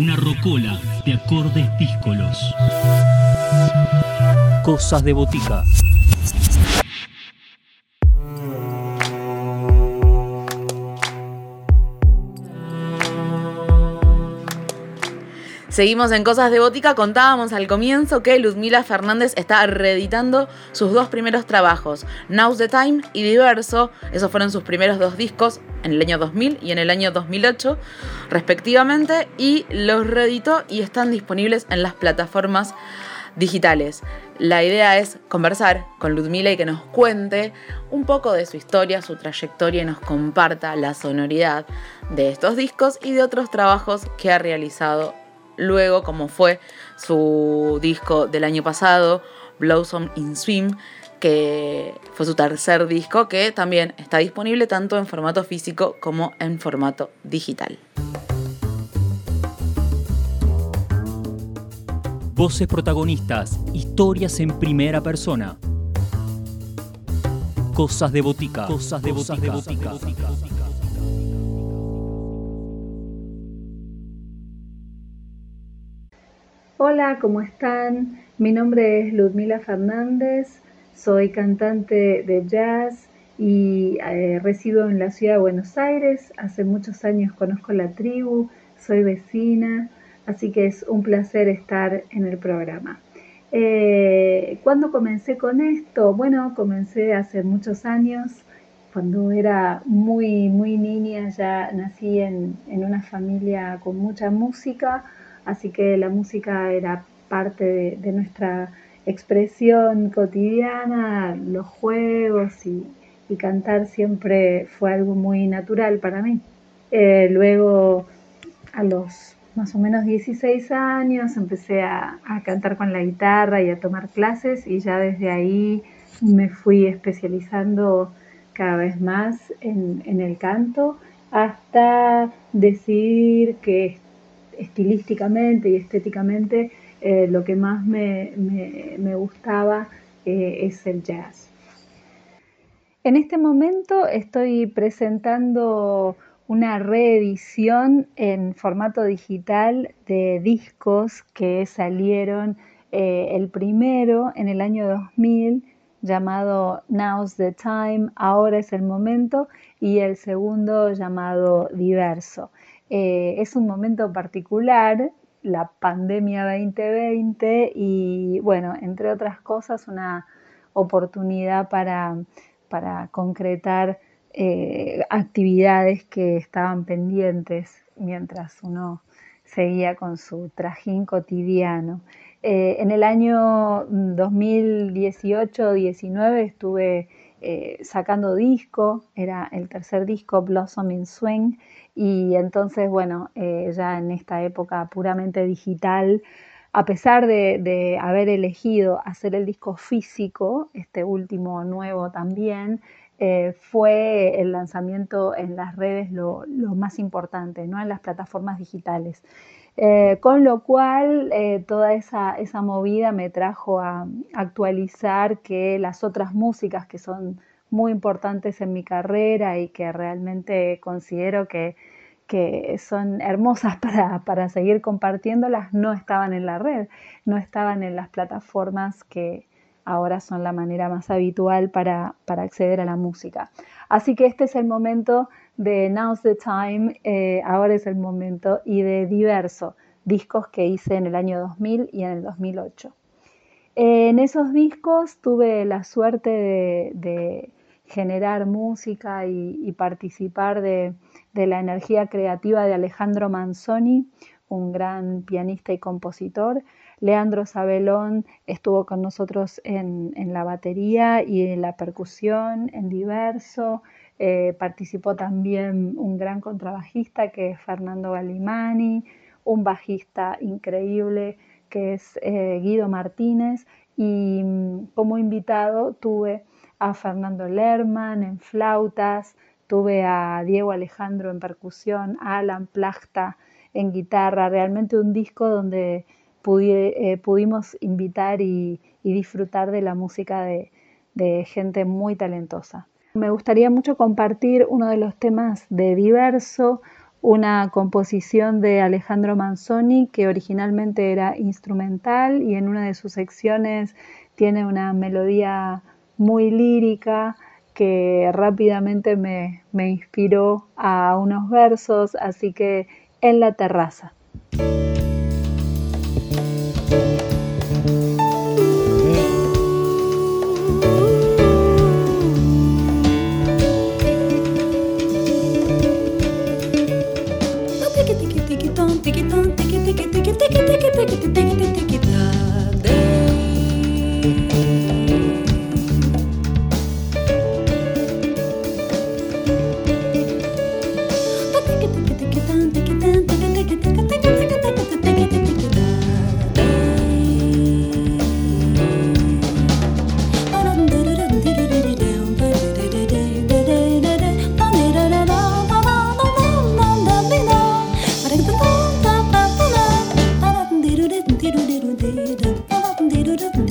Una rocola de acordes díscolos. Cosas de botica. Seguimos en Cosas de Bótica. Contábamos al comienzo que Luzmila Fernández está reeditando sus dos primeros trabajos, Now's the Time y Diverso. Esos fueron sus primeros dos discos en el año 2000 y en el año 2008, respectivamente. Y los reeditó y están disponibles en las plataformas digitales. La idea es conversar con Luzmila y que nos cuente un poco de su historia, su trayectoria y nos comparta la sonoridad de estos discos y de otros trabajos que ha realizado luego, como fue su disco del año pasado, Blossom in Swim, que fue su tercer disco, que también está disponible tanto en formato físico como en formato digital. Voces protagonistas, historias en primera persona. Cosas de botica. Cosas de botica. Hola, ¿cómo están? Mi nombre es Ludmila Fernández, soy cantante de jazz y eh, resido en la ciudad de Buenos Aires. Hace muchos años conozco la tribu, soy vecina, así que es un placer estar en el programa. Eh, ¿Cuándo comencé con esto? Bueno, comencé hace muchos años. Cuando era muy, muy niña ya nací en, en una familia con mucha música así que la música era parte de, nuestra expresión cotidiana, los juegos y, cantar siempre fue algo muy natural para mí. Eh, luego, a los más o menos 16 años, empecé a, cantar con la guitarra y a tomar clases y ya desde ahí me fui especializando cada vez más en, en el canto hasta decidir que estilísticamente y estéticamente eh, lo que más me, gustaba eh, es el jazz. En este momento estoy presentando una reedición en formato digital de discos que salieron eh, el primero en el año 2000 llamado Now's the Time, ahora es el momento, y el segundo llamado Diverso. Eh, es un momento particular, la pandemia 2020 y bueno, entre otras cosas, una oportunidad para, concretar eh, actividades que estaban pendientes mientras uno seguía con su trajín cotidiano. Eh, en el año 2018-19 estuve sacando disco, era el tercer disco Blossom in Swing, y entonces, bueno, eh, ya en esta época puramente digital, a pesar de, haber elegido hacer el disco físico, este último nuevo también, eh, fue el lanzamiento en las redes lo, más importante, ¿no? en las plataformas digitales. Eh, con lo cual, toda esa, esa, movida me trajo a actualizar que las otras músicas que son muy importantes en mi carrera y que realmente considero que, son hermosas para, seguir compartiéndolas, no estaban en la red, no estaban en las plataformas que ahora son la manera más habitual para, acceder a la música. Así que este es el momento de Now's the Time, eh, ahora es el momento, y de diversos discos que hice en el año 2000 y en el 2008. En esos discos tuve la suerte de generar música y, participar de, la energía creativa de Alejandro Manzoni, un gran pianista y compositor. Leandro Sabelón estuvo con nosotros en, la batería y en la percusión, en diverso. Eh, participó también un gran contrabajista que es Fernando Galimani, un bajista increíble que es eh, Guido Martínez y mm, como invitado tuve a Fernando Lerman en flautas, tuve a Diego Alejandro en percusión, a Alan Plachta en guitarra, realmente un disco donde eh, pudimos invitar y, disfrutar de la música de, gente muy talentosa. Me gustaría mucho compartir uno de los temas de Diverso, una composición de Alejandro Manzoni que originalmente era instrumental y en una de sus secciones tiene una melodía muy lírica que rápidamente me, me inspiró a unos versos, así que en la terraza. do do do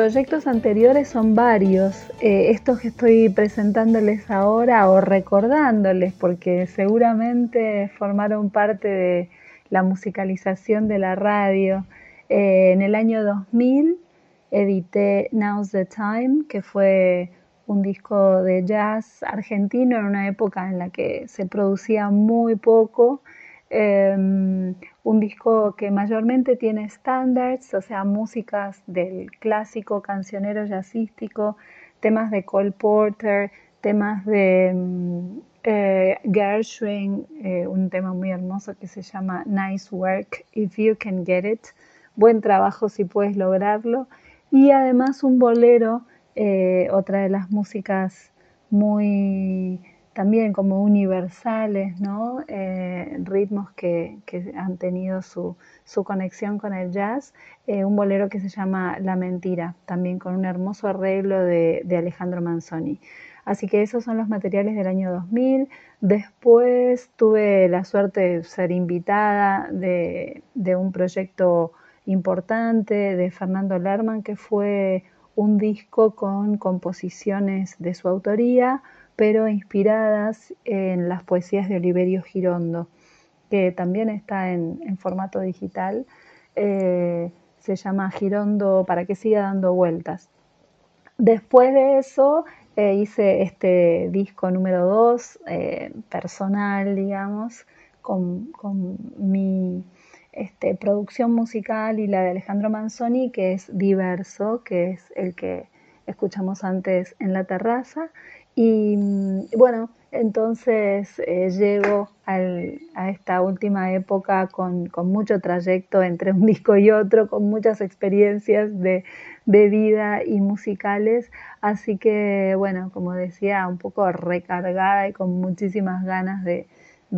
proyectos anteriores son varios. Eh, estos que estoy presentándoles ahora o recordándoles, porque seguramente formaron parte de la musicalización de la radio. Eh, en el año 2000 edité Now's the Time, que fue un disco de jazz argentino en una época en la que se producía muy poco. Em, un disco que mayormente tiene standards, o sea, músicas del clásico cancionero jazzístico, temas de Cole Porter, temas de mm, eh, Gershwin, eh, un tema muy hermoso que se llama Nice Work If You Can Get It, buen trabajo si puedes lograrlo, y además un bolero, eh, otra de las músicas muy también como universales, ¿no? ritmos que, han tenido su, conexión con el jazz, un bolero que se llama La Mentira, también con un hermoso arreglo de Alejandro Manzoni. Así que esos son los materiales del año 2000. Después tuve la suerte de ser invitada de, un proyecto importante de Fernando Lerman, que fue un disco con composiciones de su autoría, pero inspiradas en las poesías de Oliverio Girondo, que también está en, formato digital. Eh, se llama Girondo para que siga dando vueltas. Después de eso eh, hice este disco número 2, eh, personal, digamos, con, mi este, producción musical y la de Alejandro Manzoni, que es diverso, que es el que escuchamos antes en la terraza. Y bueno, entonces eh, llego a esta última época con, mucho trayecto entre un disco y otro, con muchas experiencias de, vida y musicales. Así que, bueno, como decía, un poco recargada y con muchísimas ganas de,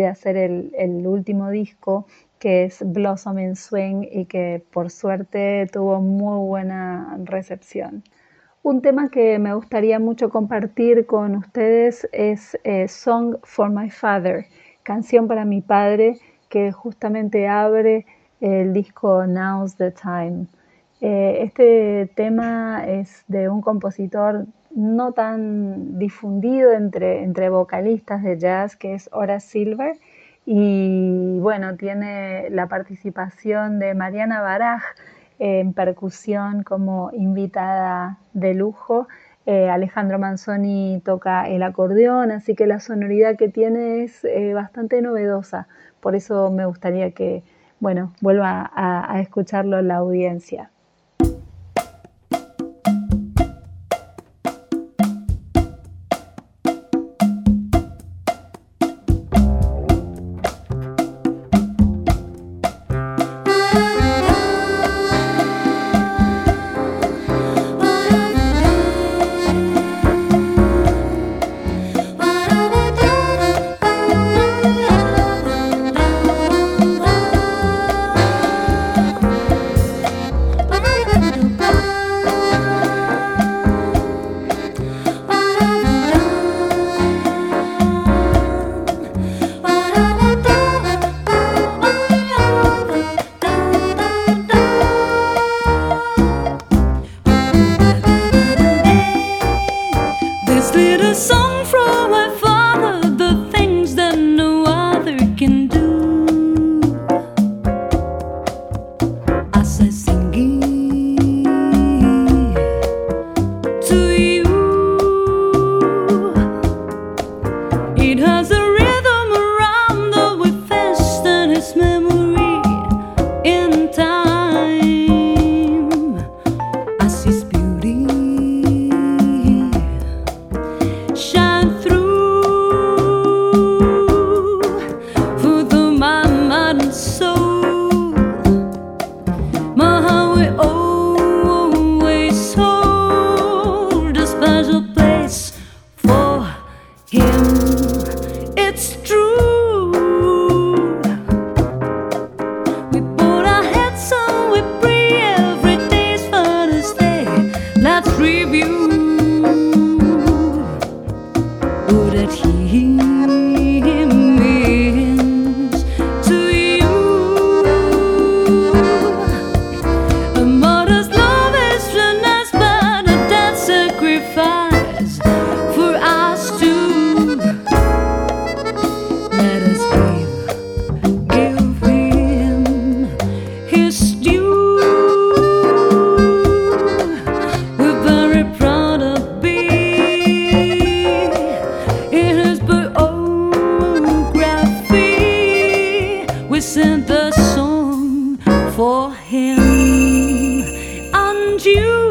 hacer el, el, último disco, que es Blossom in Swing y que por suerte tuvo muy buena recepción. Un tema que me gustaría mucho compartir con ustedes es eh, Song for My Father, canción para mi padre, que justamente abre el disco Now's the Time. Eh, este tema es de un compositor no tan difundido entre, entre vocalistas de jazz, que es Horace Silver, y bueno, tiene la participación de Mariana Baraj, en percusión como invitada de lujo. Eh, Alejandro Manzoni toca el acordeón, así que la sonoridad que tiene es eh, bastante novedosa. Por eso me gustaría que, bueno, vuelva a, a escucharlo la audiencia. it's true. you.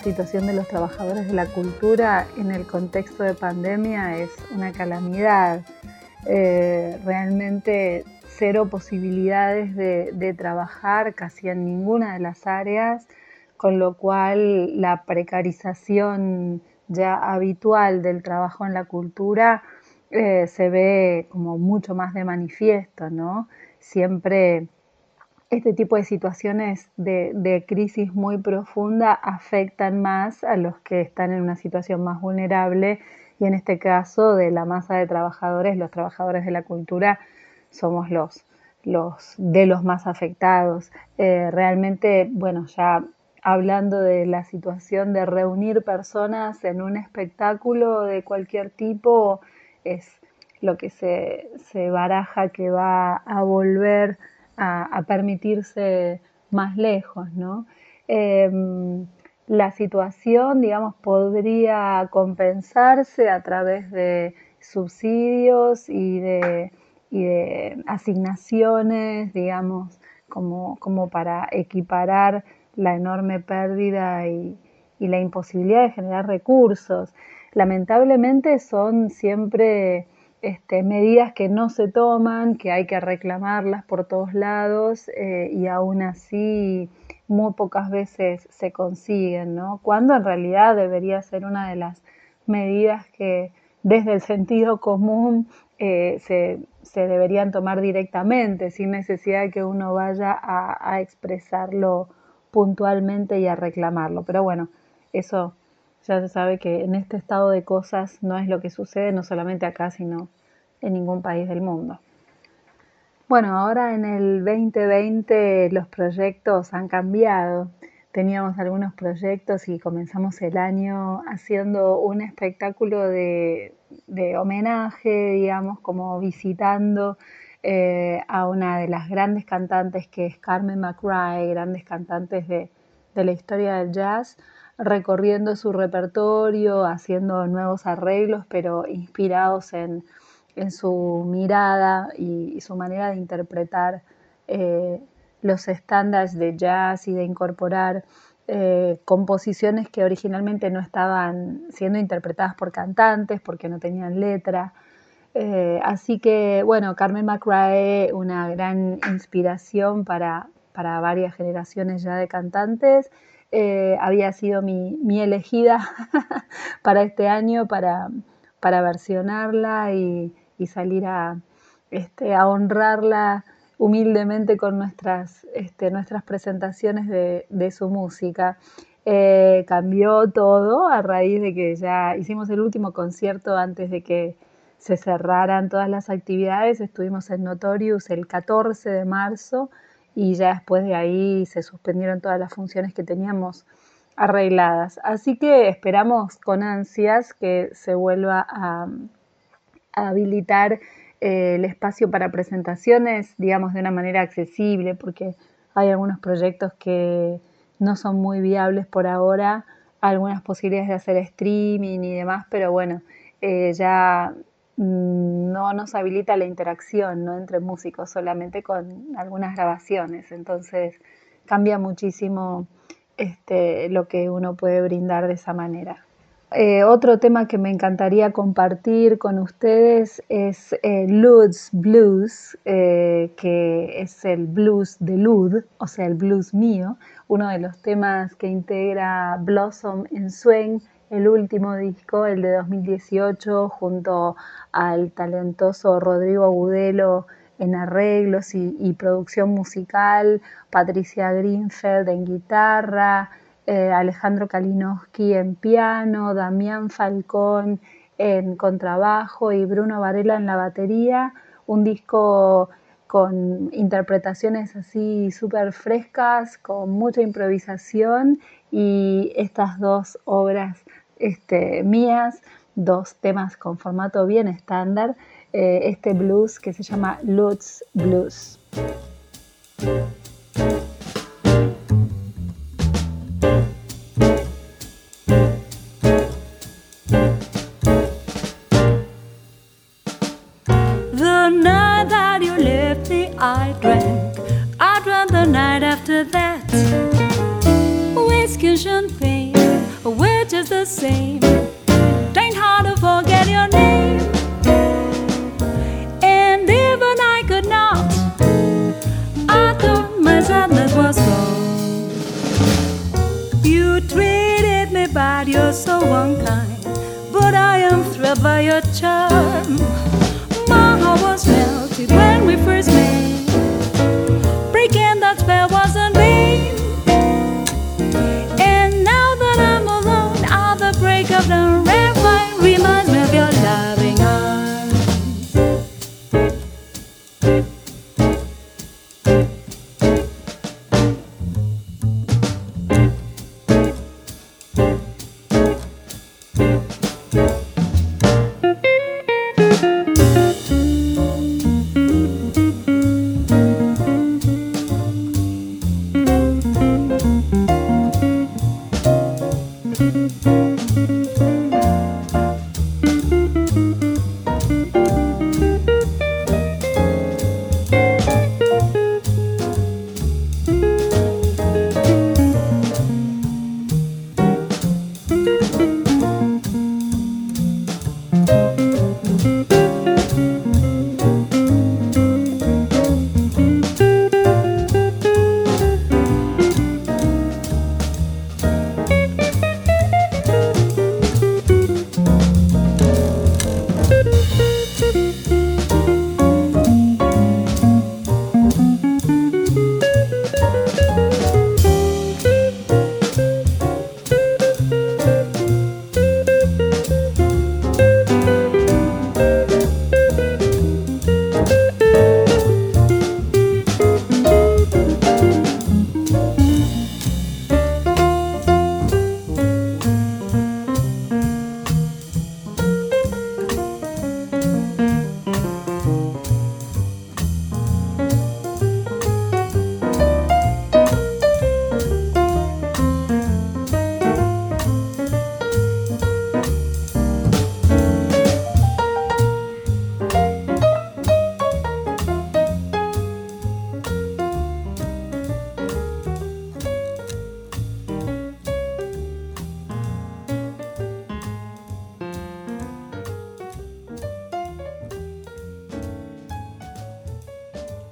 Situación de los trabajadores de la cultura en el contexto de pandemia es una calamidad. Eh, realmente cero posibilidades de, trabajar casi en ninguna de las áreas, con lo cual la precarización ya habitual del trabajo en la cultura eh, se ve como mucho más de manifiesto, ¿no? Siempre este tipo de situaciones de, crisis muy profunda afectan más a los que están en una situación más vulnerable y en este caso de la masa de trabajadores, los trabajadores de la cultura somos los, de los más afectados. Eh, realmente, bueno, ya hablando de la situación de reunir personas en un espectáculo de cualquier tipo, es lo que se baraja que va a volver a, permitirse más lejos, ¿no? Em, la situación, digamos, podría compensarse a través de subsidios y de, asignaciones, digamos, como, para equiparar la enorme pérdida y, y, la imposibilidad de generar recursos. Lamentablemente son siempre este, medidas que no se toman, que hay que reclamarlas por todos lados eh, y aún así muy pocas veces se consiguen, ¿no? Cuando en realidad debería ser una de las medidas que desde el sentido común eh, se, deberían tomar directamente, sin necesidad de que uno vaya a, a expresarlo puntualmente y a reclamarlo. Pero bueno, eso ya se sabe que en este estado de cosas no es lo que sucede, no solamente acá, sino en ningún país del mundo. Bueno, ahora en el 2020 los proyectos han cambiado. Teníamos algunos proyectos y comenzamos el año haciendo un espectáculo de, homenaje, digamos, como visitando eh, a una de las grandes cantantes que es Carmen McRae, grandes cantantes de, de la historia del jazz recorriendo su repertorio, haciendo nuevos arreglos, pero inspirados en, su mirada y, su manera de interpretar eh, los estándares de jazz y de incorporar eh, composiciones que originalmente no estaban siendo interpretadas por cantantes porque no tenían letra. Eh, así que, bueno, Carmen McRae, una gran inspiración para, para varias generaciones ya de cantantes eh, había sido mi, elegida para este año para, versionarla y, salir a, este, a honrarla humildemente con nuestras, este, presentaciones de, su música. Eh, cambió todo a raíz de que ya hicimos el último concierto antes de que se cerraran todas las actividades. Estuvimos en Notorious el 14 de marzo y ya después de ahí se suspendieron todas las funciones que teníamos arregladas. Así que esperamos con ansias que se vuelva a, habilitar eh, el espacio para presentaciones, digamos, de una manera accesible, porque hay algunos proyectos que no son muy viables por ahora, algunas posibilidades de hacer streaming y demás, pero bueno, eh, ya no nos habilita la interacción ¿no? entre músicos, solamente con algunas grabaciones. Entonces cambia muchísimo este, lo que uno puede brindar de esa manera. Eh, otro tema que me encantaría compartir con ustedes es eh, Lud's Blues, eh, que es el blues de Lud, o sea, el blues mío, uno de los temas que integra Blossom en Swing, el último disco, el de 2018, junto al talentoso Rodrigo Agudelo en arreglos y, producción musical, Patricia Greenfeld en guitarra, eh, Alejandro Kalinowski en piano, Damián Falcón en contrabajo y Bruno Varela en la batería. Un disco con interpretaciones así súper frescas, con mucha improvisación y estas dos obras este, mías, dos temas con formato bien estándar, eh, este blues que se llama Lutz Blues.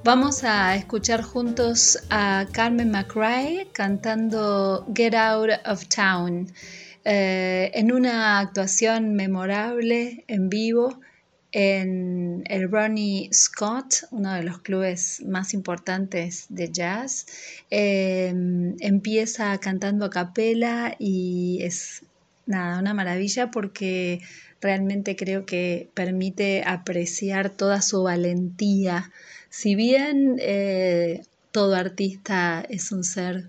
Vamos a escuchar juntos a Carmen McRae cantando Get Out of Town eh, en una actuación memorable en vivo en el Ronnie Scott, uno de los clubes más importantes de jazz. Eh, empieza cantando a capela y es nada, una maravilla porque realmente creo que permite apreciar toda su valentía. Si bien eh, todo artista es un ser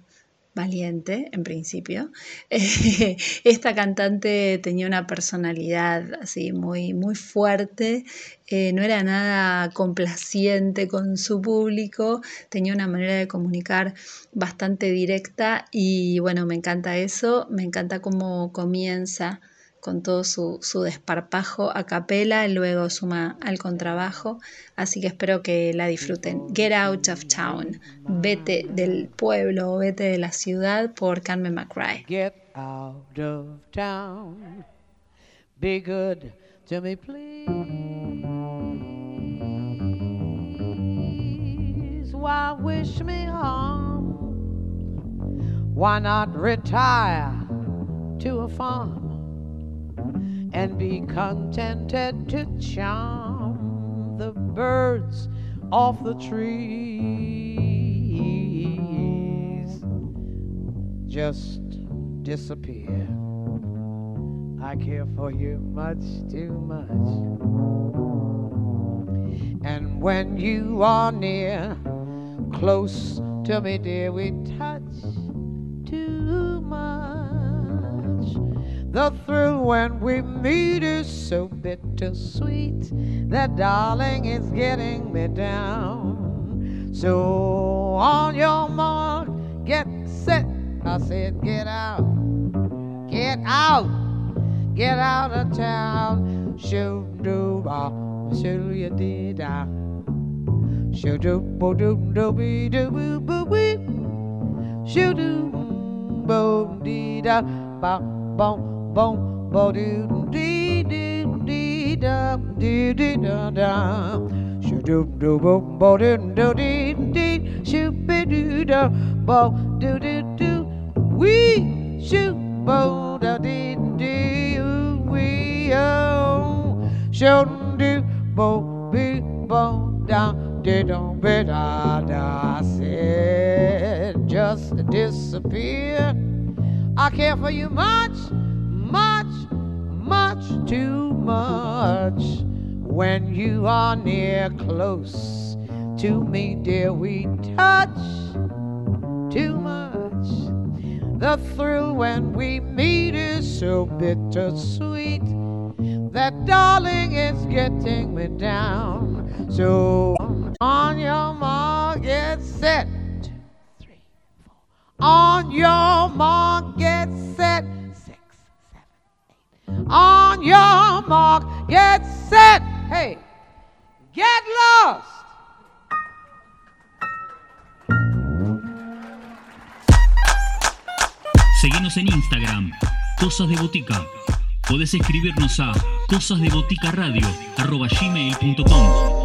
valiente en principio, esta cantante tenía una personalidad así muy, muy fuerte, eh, no era nada complaciente con su público, tenía una manera de comunicar bastante directa y bueno, me encanta eso, me encanta cómo comienza con todo su, desparpajo a capela, luego suma al contrabajo, así que espero que la disfruten. Get Out of Town, vete del pueblo, vete de la ciudad por Carmen McRae. Get out of town, be good to me please. Why wish me harm? Why not retire to a farm? And be contented to charm the birds off the trees. Just disappear. I care for you much too much. And when you are near, close to me, dear, we touch too much. The thrill when we meet is so bittersweet that, darling, it's getting me down. So, on your mark, get set. I said, get out, get out, get out of town. Shoo doo ba, shoo you did out. Shoo doo bo doo doo be doo boo boo wee. Shoo doo bo dee da ba bom bom bo do dee dee dee da dee dee da da shoo do do bo bo do do dee dee shoo be do da bo do do do we shoo bo da dee dee we oh. Shoo do bo be bo da dee do be da da said just disappear. I care for you much, much too much. When you are near close to me, dear, we touch too much. The thrill when we meet is so bittersweet that, darling, it's getting me down. So, on your mark, get set. three, four. On your mark, get set. On your mark, get set. Hey, get lost. Seguimos en Instagram, Cosas de Botica. Podés escribirnos a cosasdeboticaradio.gmail.com